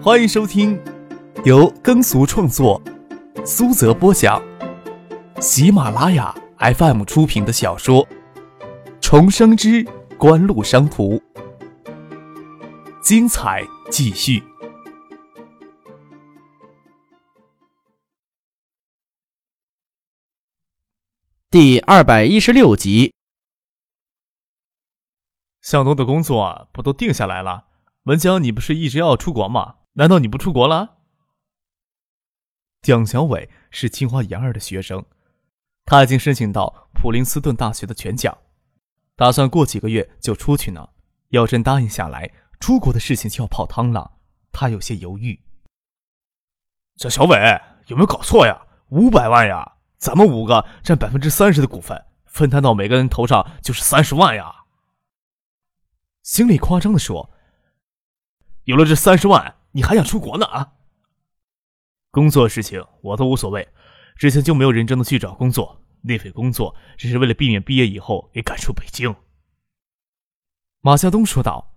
欢迎收听由耕俗创作、苏泽播讲、喜马拉雅 FM 出品的小说《重生之官路商途》，精彩继续，第二百一十六集。向东的工作不都定下来了？文江，你不是一直要出国吗？难道你不出国了？蒋小伟是清华研二的学生，他已经申请到普林斯顿大学的全奖，打算过几个月就出去呢。要真答应下来，出国的事情就要泡汤了。他有些犹豫。蒋小伟，有没有搞错呀？五百万呀，咱们五个占百分之三十的股份，分摊到每个人头上就是三十万呀。心里夸张的说：“有了这三十万。”你还想出国呢啊？工作事情我都无所谓，之前就没有认真的去找工作，那份工作只是为了避免毕业以后给赶出北京。马向东说道：“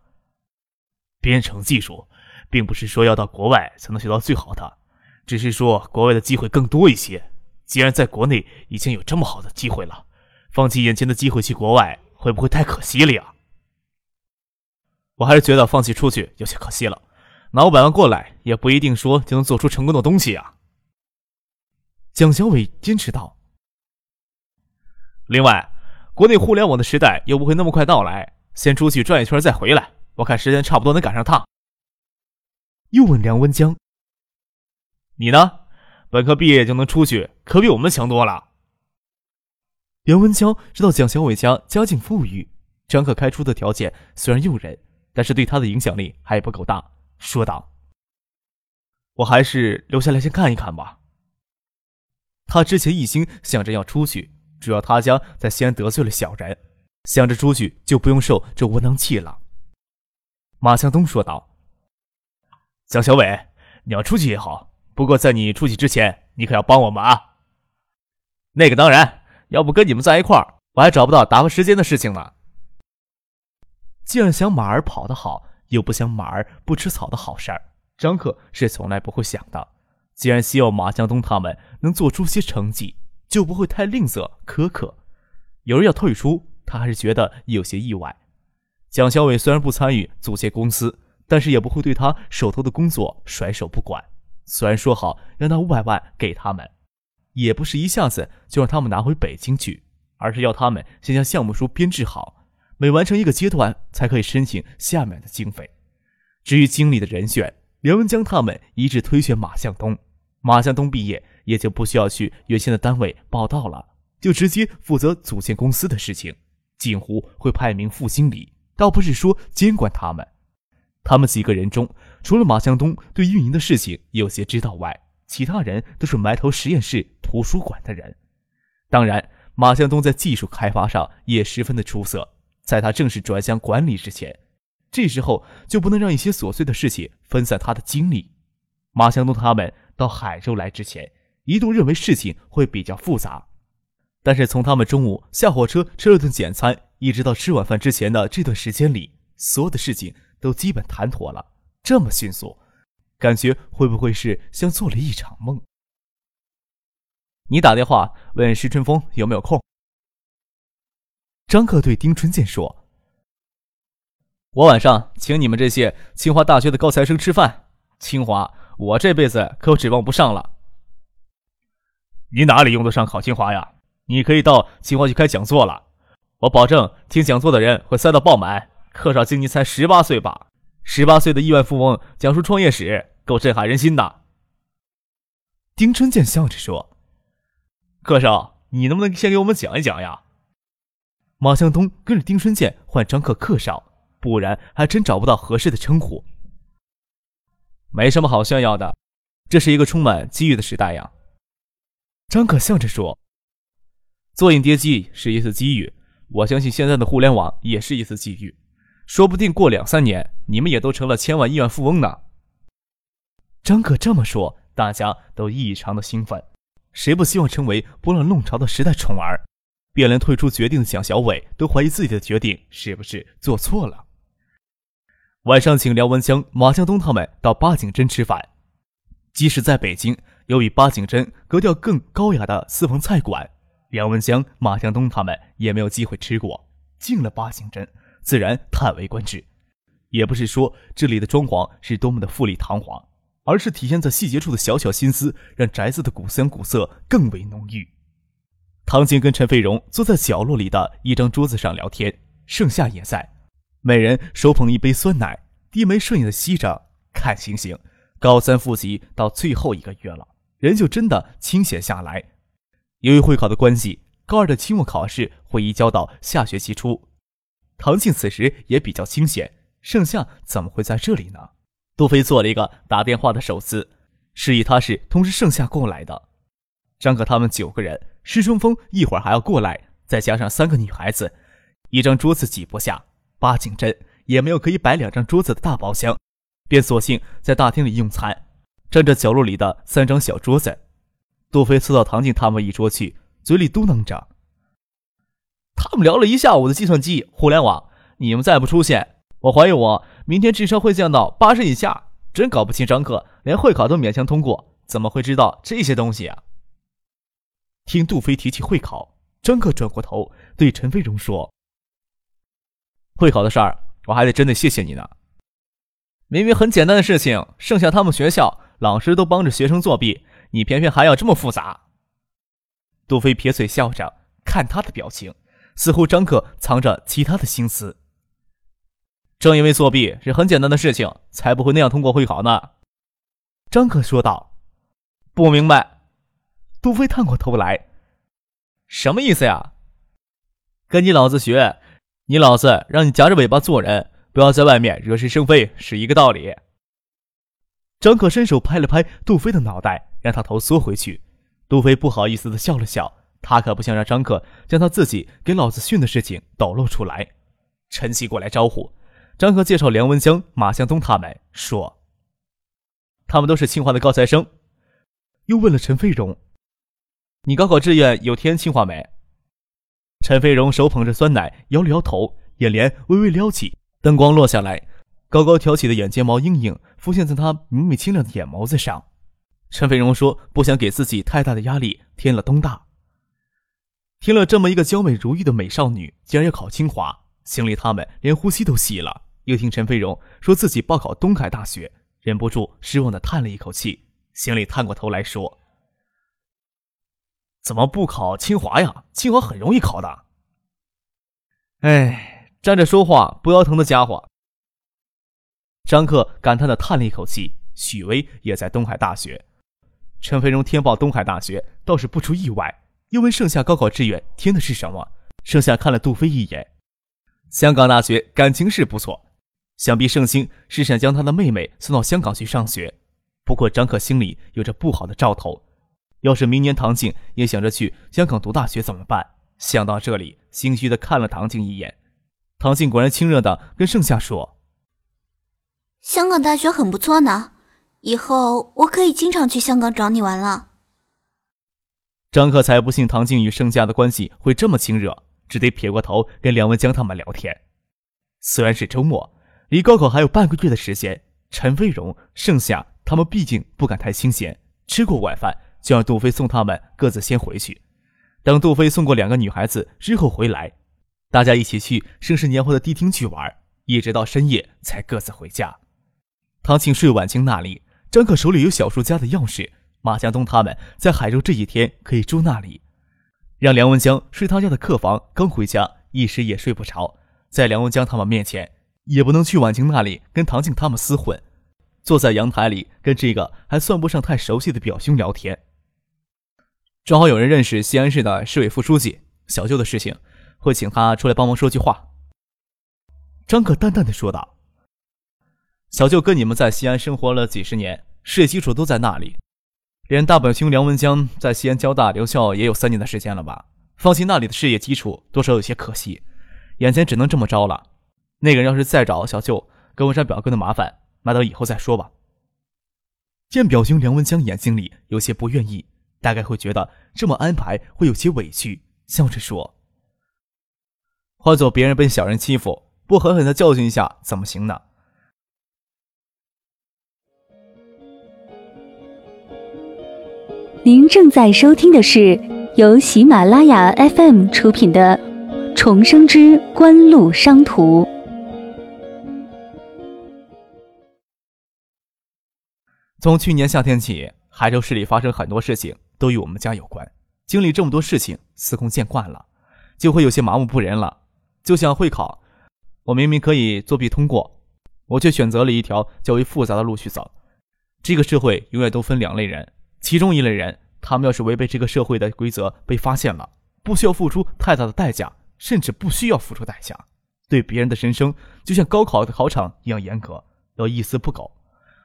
编程技术，并不是说要到国外才能学到最好的，只是说国外的机会更多一些。既然在国内已经有这么好的机会了，放弃眼前的机会去国外，会不会太可惜了呀？我还是觉得放弃出去有些可惜了。”拿五百万过来，也不一定说就能做出成功的东西啊。蒋小伟坚持道。另外，国内互联网的时代又不会那么快到来，先出去转一圈再回来，我看时间差不多能赶上趟。又问梁文江：“你呢？本科毕业就能出去，可比我们强多了。”梁文江知道蒋小伟家家境富裕，张可开出的条件虽然诱人，但是对他的影响力还不够大。说道：“我还是留下来先看一看吧。”他之前一心想着要出去，主要他家在西安得罪了小人，想着出去就不用受这窝囊气了。马向东说道：“蒋小伟，你要出去也好，不过在你出去之前，你可要帮我们啊。”那个当然，要不跟你们在一块儿，我还找不到打发时间的事情呢。既然想马儿跑得好。又不想马儿不吃草的好事儿，张克是从来不会想的。既然希望马向东他们能做出些成绩，就不会太吝啬苛刻。有人要退出，他还是觉得有些意外。蒋小伟虽然不参与组建公司，但是也不会对他手头的工作甩手不管。虽然说好要拿五百万给他们，也不是一下子就让他们拿回北京去，而是要他们先将项目书编制好。每完成一个阶段，才可以申请下面的经费。至于经理的人选，梁文江他们一致推选马向东。马向东毕业，也就不需要去原先的单位报道了，就直接负责组建公司的事情。锦湖会派名副经理，倒不是说监管他们。他们几个人中，除了马向东对运营的事情有些知道外，其他人都是埋头实验室、图书馆的人。当然，马向东在技术开发上也十分的出色。在他正式转向管理之前，这时候就不能让一些琐碎的事情分散他的精力。马向东他们到海州来之前，一度认为事情会比较复杂，但是从他们中午下火车吃了顿简餐，一直到吃晚饭之前的这段时间里，所有的事情都基本谈妥了。这么迅速，感觉会不会是像做了一场梦？你打电话问石春风有没有空？张克对丁春健说：“我晚上请你们这些清华大学的高材生吃饭。清华，我这辈子可指望不上了。你哪里用得上考清华呀？你可以到清华去开讲座了。我保证，听讲座的人会塞到爆满。课少今年才十八岁吧？十八岁的亿万富翁讲述创业史，够震撼人心的。”丁春健笑着说：“课少，你能不能先给我们讲一讲呀？”马向东跟着丁春健换张克克少，不然还真找不到合适的称呼。没什么好炫耀的，这是一个充满机遇的时代呀。张可笑着说：“做影碟机是一次机遇，我相信现在的互联网也是一次机遇，说不定过两三年你们也都成了千万亿万富翁呢。”张可这么说，大家都异常的兴奋，谁不希望成为波浪弄潮的时代宠儿？便连退出决定的蒋小伟都怀疑自己的决定是不是做错了。晚上请梁文江、马向东他们到八景镇吃饭。即使在北京，有比八景镇格调更高雅的私房菜馆，梁文江、马向东他们也没有机会吃过。进了八景镇，自然叹为观止。也不是说这里的装潢是多么的富丽堂皇，而是体现在细节处的小小心思，让宅子的古香古色更为浓郁。唐静跟陈飞荣坐在角落里的一张桌子上聊天，盛夏也在，每人手捧一杯酸奶，低眉顺眼的吸着，看星星。高三复习到最后一个月了，人就真的清闲下来。由于会考的关系，高二的期末考试会移交到下学期初。唐静此时也比较清闲，盛夏怎么会在这里呢？杜飞做了一个打电话的手势，示意他是通知盛夏过来的。张可他们九个人，施春风一会儿还要过来，再加上三个女孩子，一张桌子挤不下。八景镇也没有可以摆两张桌子的大包厢。便索性在大厅里用餐，占着角落里的三张小桌子。杜飞凑到唐静他们一桌去，嘴里嘟囔着：“他们聊了一下午的计算机、互联网，你们再不出现，我怀疑我明天智商会降到八十以下。真搞不清张克连会考都勉强通过，怎么会知道这些东西啊？”听杜飞提起会考，张克转过头对陈飞荣说：“会考的事儿，我还得真得谢谢你呢。”明明很简单的事情，剩下他们学校老师都帮着学生作弊，你偏偏还要这么复杂。杜飞撇嘴笑着，看他的表情，似乎张克藏着其他的心思。正因为作弊是很简单的事情，才不会那样通过会考呢。张克说道。不明白。杜飞探过头来，什么意思呀？跟你老子学，你老子让你夹着尾巴做人。不要在外面惹是生非，是一个道理。张可伸手拍了拍杜飞的脑袋，让他头缩回去。杜飞不好意思的笑了笑，他可不想让张可将他自己给老子训的事情抖露出来。陈曦过来招呼，张可介绍梁文江、马向东他们，说：“他们都是清华的高材生。”又问了陈飞荣：“你高考志愿有填清华没？”陈飞荣手捧着酸奶，摇了摇头，眼帘微微撩起。灯光落下来，高高挑起的眼睫毛阴影浮现在他明媚清亮的眼眸子上。陈飞荣说：“不想给自己太大的压力，填了东大。”听了这么一个娇美如玉的美少女，竟然要考清华，心里他们连呼吸都吸了。又听陈飞荣说自己报考东海大学，忍不住失望的叹了一口气，心里探过头来说：“怎么不考清华呀？清华很容易考的。”哎。站着说话不腰疼的家伙，张克感叹的叹了一口气。许巍也在东海大学，陈飞荣填报东海大学倒是不出意外。又问盛夏高考志愿填的是什么？盛夏看了杜飞一眼，香港大学感情是不错，想必盛兴是想将他的妹妹送到香港去上学。不过张克心里有着不好的兆头，要是明年唐静也想着去香港读大学怎么办？想到这里，心虚的看了唐静一眼。唐静果然亲热的跟盛夏说：“香港大学很不错呢，以后我可以经常去香港找你玩了。”张克才不信唐静与盛夏的关系会这么亲热，只得撇过头跟梁文江他们聊天。虽然是周末，离高考还有半个月的时间，陈飞荣、盛夏他们毕竟不敢太清闲，吃过晚饭就让杜飞送他们各自先回去。等杜飞送过两个女孩子之后回来。大家一起去盛世年华的迪厅去玩，一直到深夜才各自回家。唐庆睡晚清那里，张克手里有小叔家的钥匙。马向东他们在海州这几天可以住那里，让梁文江睡他家的客房。刚回家，一时也睡不着，在梁文江他们面前，也不能去晚清那里跟唐静他们厮混，坐在阳台里跟这个还算不上太熟悉的表兄聊天。正好有人认识西安市的市委副书记，小舅的事情。会请他出来帮忙说句话。”张可淡淡的说道。“小舅跟你们在西安生活了几十年，事业基础都在那里。连大本兄梁文江在西安交大留校也有三年的时间了吧？放弃那里的事业基础，多少有些可惜。眼前只能这么着了。那个人要是再找小舅跟文山表哥的麻烦，那等以后再说吧。”见表兄梁文江眼睛里有些不愿意，大概会觉得这么安排会有些委屈。笑着说。换做别人被小人欺负不狠狠的教训一下怎么行呢？您正在收听的是由喜马拉雅 fm 出品的重生之官路商途。从去年夏天起海州市里发生很多事情。都与我们家有关。经历这么多事情，司空见惯了，就会有些麻木不仁了。就像会考，我明明可以作弊通过，我却选择了一条较为复杂的路去走。这个社会永远都分两类人，其中一类人，他们要是违背这个社会的规则被发现了，不需要付出太大的代价，甚至不需要付出代价，对别人的人生就像高考的考场一样严格，要一丝不苟。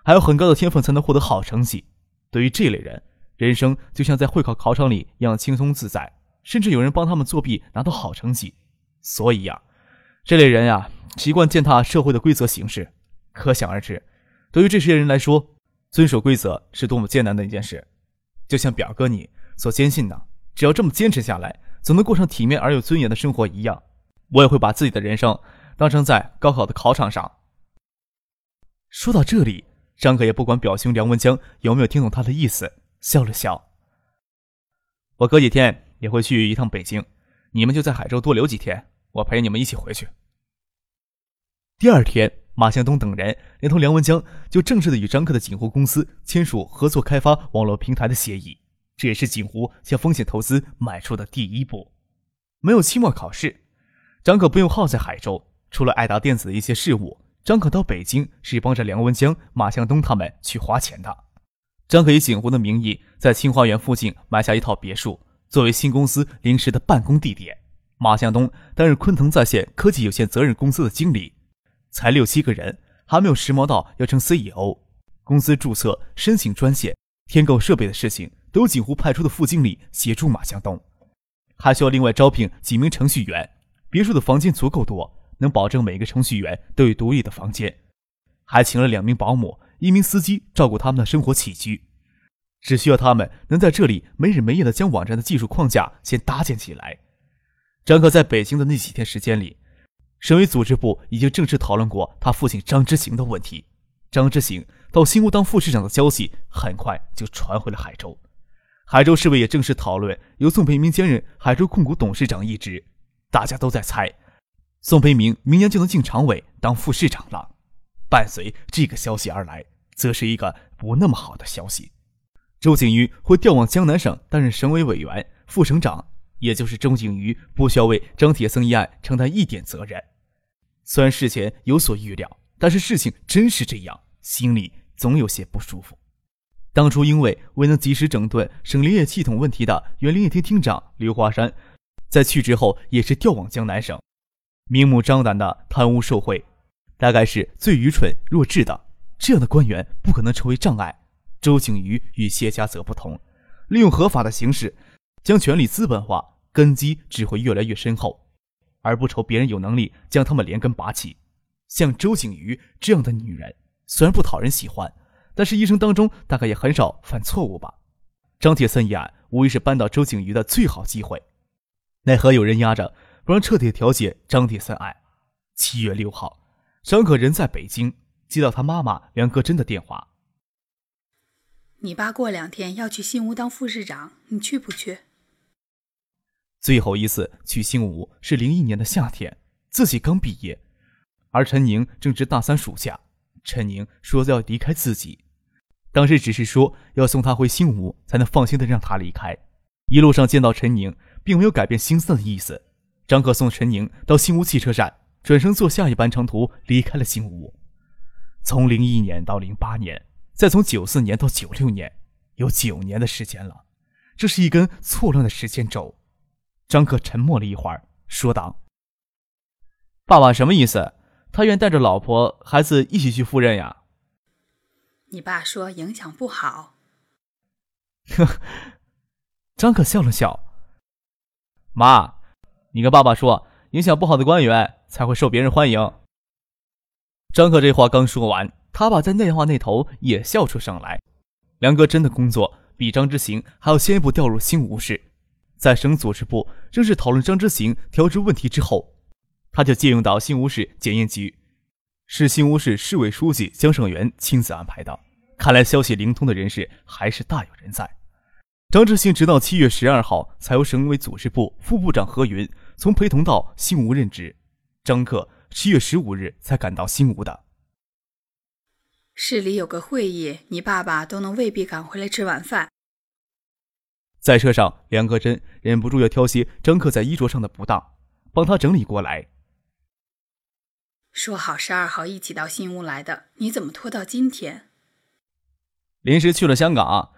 还有很高的天分才能获得好成绩。对于这类人，人生就像在会考考场里一样轻松自在，甚至有人帮他们作弊拿到好成绩。所以呀，这类人呀，习惯践踏社会的规则行事。可想而知，对于这些人来说，遵守规则是多么艰难的一件事。就像表哥你所坚信的，只要这么坚持下来，总能过上体面而有尊严的生活一样，我也会把自己的人生当成在高考的考场上。说到这里。张可也不管表兄梁文江有没有听懂他的意思，笑了笑。我隔几天也会去一趟北京，你们就在海州多留几天，我陪你们一起回去。第二天，马向东等人连同梁文江就正式的与张克的锦湖公司签署合作开发网络平台的协议，这也是锦湖向风险投资迈出的第一步。没有期末考试，张可不用耗在海州，除了爱达电子的一些事务。张可到北京是帮着梁文江、马向东他们去花钱的。张可以景湖的名义在清华园附近买下一套别墅，作为新公司临时的办公地点。马向东担任昆腾在线科技有限责任公司的经理，才六七个人，还没有时髦到要成 CEO。公司注册、申请专线、添购设备的事情，都由景湖派出的副经理协助马向东。还需要另外招聘几名程序员。别墅的房间足够多。能保证每个程序员都有独立的房间，还请了两名保姆、一名司机照顾他们的生活起居。只需要他们能在这里没日没夜的将网站的技术框架先搭建起来。张可在北京的那几天时间里，省委组织部已经正式讨论过他父亲张之行的问题。张之行到新屋当副市长的消息很快就传回了海州，海州市委也正式讨论由宋培明兼任海州控股董事长一职。大家都在猜。宋培明明年就能进常委当副市长了。伴随这个消息而来，则是一个不那么好的消息：周景瑜会调往江南省担任省委委员、副省长，也就是周景瑜不需要为张铁生一案承担一点责任。虽然事前有所预料，但是事情真是这样，心里总有些不舒服。当初因为未能及时整顿省林业系统问题的原林业厅厅长刘华山，在去职后也是调往江南省。明目张胆的贪污受贿，大概是最愚蠢弱智的。这样的官员不可能成为障碍。周景瑜与谢家则不同，利用合法的形式将权力资本化，根基只会越来越深厚，而不愁别人有能力将他们连根拔起。像周景瑜这样的女人，虽然不讨人喜欢，但是一生当中大概也很少犯错误吧。张铁森一案无疑是扳倒周景瑜的最好机会，奈何有人压着。不让彻底调解张铁森案。七月六号，张可人在北京，接到他妈妈梁格珍的电话。你爸过两天要去新屋当副市长，你去不去？最后一次去新屋是零一年的夏天，自己刚毕业，而陈宁正值大三暑假。陈宁说要离开自己，当时只是说要送他回新屋，才能放心的让他离开。一路上见到陈宁，并没有改变心思的意思。张可送陈宁到新屋汽车站，转身坐下一班长途离开了新屋。从零一年到零八年，再从九四年到九六年，有九年的时间了。这是一根错乱的时间轴。张可沉默了一会儿，说道：“爸爸什么意思？他愿带着老婆孩子一起去赴任呀？”你爸说影响不好。呵，张可笑了笑，妈。你跟爸爸说，影响不好的官员才会受别人欢迎。张可这话刚说完，他爸在电话那头也笑出声来。梁哥真的工作比张之行还要先一步调入新吴市，在省组织部正式讨论张之行调职问题之后，他就借用到新吴市检验局，是新吴市市委书记江胜元亲自安排的。看来消息灵通的人士还是大有人在。张志信直到七月十二号才由省委组织部副部长何云从陪同到新吴任职。张克七月十五日才赶到新吴的。市里有个会议，你爸爸都能未必赶回来吃晚饭。在车上，梁格真忍不住要挑些张克在衣着上的不当，帮他整理过来。说好十二号一起到新屋来的，你怎么拖到今天？临时去了香港。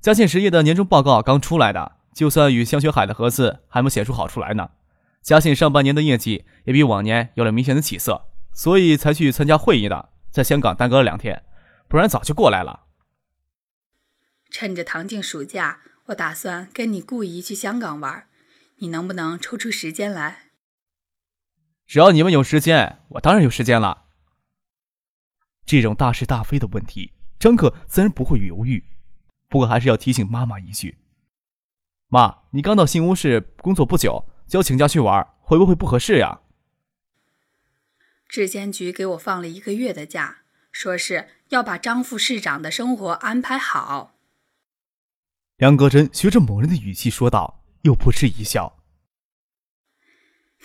嘉信实业的年终报告刚出来的，就算与香雪海的合资还没写出好处来呢。嘉信上半年的业绩也比往年有了明显的起色，所以才去参加会议的。在香港耽搁了两天，不然早就过来了。趁着唐静暑假，我打算跟你顾姨去香港玩，你能不能抽出时间来？只要你们有时间，我当然有时间了。这种大是大非的问题，张克自然不会犹豫。不过还是要提醒妈妈一句：“妈，你刚到新屋市工作不久，就请假去玩，会不会不合适呀？”质监局给我放了一个月的假，说是要把张副市长的生活安排好。梁格真学着某人的语气说道，又扑哧一笑：“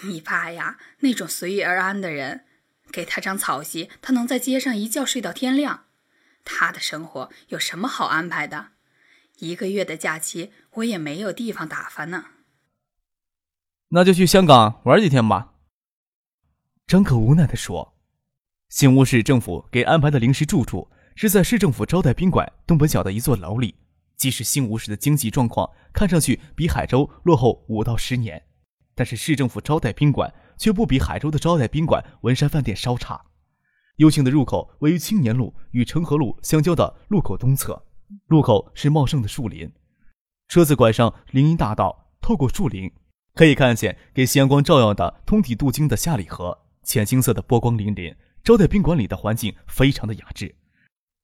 你爸呀，那种随遇而安的人，给他张草席，他能在街上一觉睡到天亮。”他的生活有什么好安排的？一个月的假期，我也没有地方打发呢。那就去香港玩几天吧。张可无奈地说：“新屋市政府给安排的临时住处是在市政府招待宾馆东北角的一座楼里。即使新屋市的经济状况看上去比海州落后五到十年，但是市政府招待宾馆却不比海州的招待宾馆文山饭店稍差。”幽静的入口位于青年路与成河路相交的路口东侧，路口是茂盛的树林。车子拐上林荫大道，透过树林，可以看见给夕阳光照耀的通体镀金的夏里河，浅金色的波光粼粼。招待宾馆里的环境非常的雅致，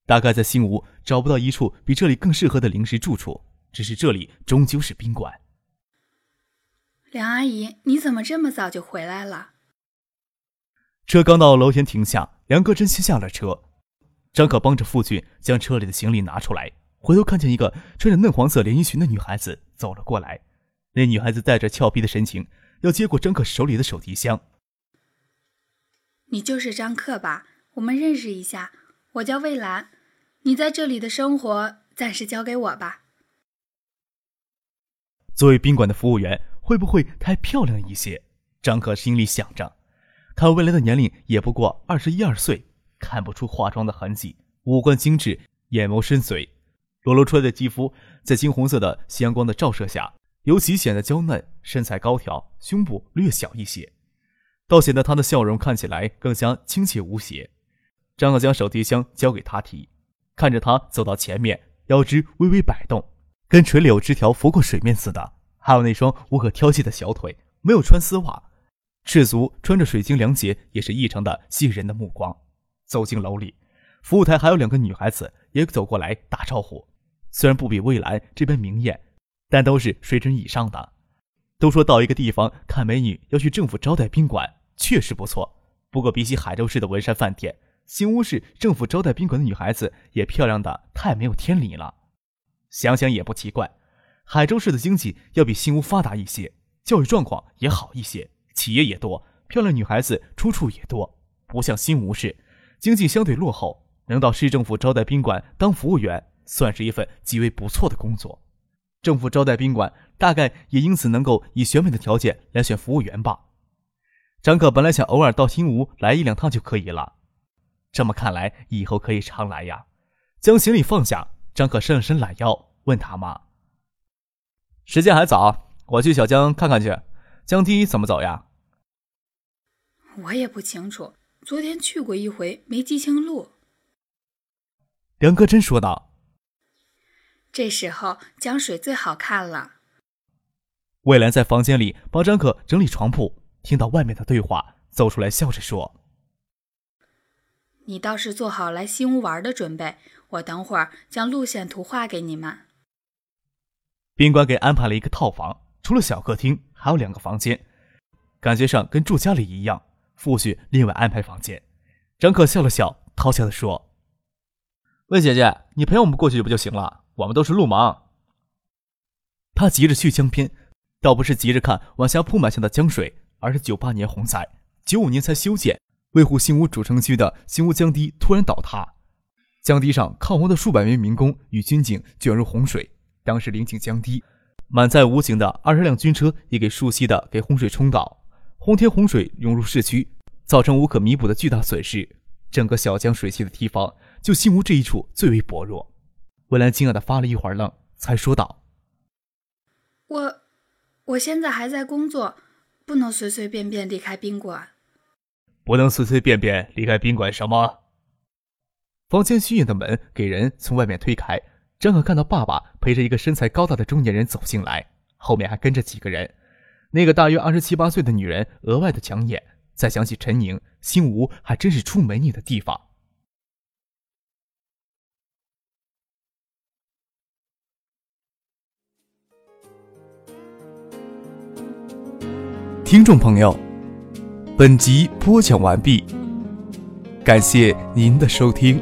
大概在新吴找不到一处比这里更适合的临时住处。只是这里终究是宾馆。梁阿姨，你怎么这么早就回来了？车刚到楼前停下，梁哥真先下了车。张可帮着傅俊将车里的行李拿出来，回头看见一个穿着嫩黄色连衣裙的女孩子走了过来。那女孩子带着俏皮的神情，要接过张克手里的手提箱。你就是张克吧？我们认识一下，我叫魏兰。你在这里的生活暂时交给我吧。作为宾馆的服务员，会不会太漂亮一些？张可心里想着。看未来的年龄也不过二十一二岁，看不出化妆的痕迹，五官精致，眼眸深邃，裸露出来的肌肤在金红色的夕阳光的照射下，尤其显得娇嫩。身材高挑，胸部略小一些，倒显得她的笑容看起来更加亲切无邪。张可将手提箱交给她提，看着她走到前面，腰肢微微摆动，跟垂柳枝条拂过水面似的。还有那双无可挑剔的小腿，没有穿丝袜。赤足穿着水晶凉鞋也是异常的吸引人的目光。走进楼里，服务台还有两个女孩子也走过来打招呼。虽然不比蔚蓝这般明艳，但都是水准以上的。都说到一个地方看美女要去政府招待宾馆，确实不错。不过比起海州市的文山饭店，新屋市政府招待宾馆的女孩子也漂亮的太没有天理了。想想也不奇怪，海州市的经济要比新屋发达一些，教育状况也好一些。企业也多，漂亮女孩子出处也多，不像新吴市，经济相对落后，能到市政府招待宾馆当服务员，算是一份极为不错的工作。政府招待宾馆大概也因此能够以选美的条件来选服务员吧。张可本来想偶尔到新吴来一两趟就可以了，这么看来以后可以常来呀。将行李放下，张可伸了伸懒腰，问他妈：“时间还早，我去小江看看去。江堤怎么走呀？”我也不清楚，昨天去过一回，没记清路。梁哥真说道：“这时候江水最好看了。”魏兰在房间里帮张可整理床铺，听到外面的对话，走出来笑着说：“你倒是做好来新屋玩的准备，我等会儿将路线图画给你们。”宾馆给安排了一个套房，除了小客厅，还有两个房间，感觉上跟住家里一样。父亲另外安排房间，张可笑了笑，讨笑的说：“魏姐姐，你陪我们过去不就行了？我们都是路盲。”他急着去江边，倒不是急着看往下铺满下的江水，而是九八年洪灾，九五年才修建，维护新屋主城区的新屋江堤突然倒塌，江堤上抗洪的数百名民工与军警卷入洪水。当时临近江堤，满载武警的二十辆军车也给疏溪的给洪水冲倒，洪天洪水涌入市区，造成无可弥补的巨大损失。整个小江水系的堤防，就新屋这一处最为薄弱。文兰惊讶的发了一会儿愣，才说道。我，我现在还在工作，不能随随便便离开宾馆。不能随随便便离开宾馆什么？房间虚掩的门给人从外面推开，正好看到爸爸陪着一个身材高大的中年人走进来，后面还跟着几个人。那个大约二十七八岁的女人额外的抢眼。再想起陈宁，新吴还真是出美女的地方。听众朋友，本集播讲完毕，感谢您的收听。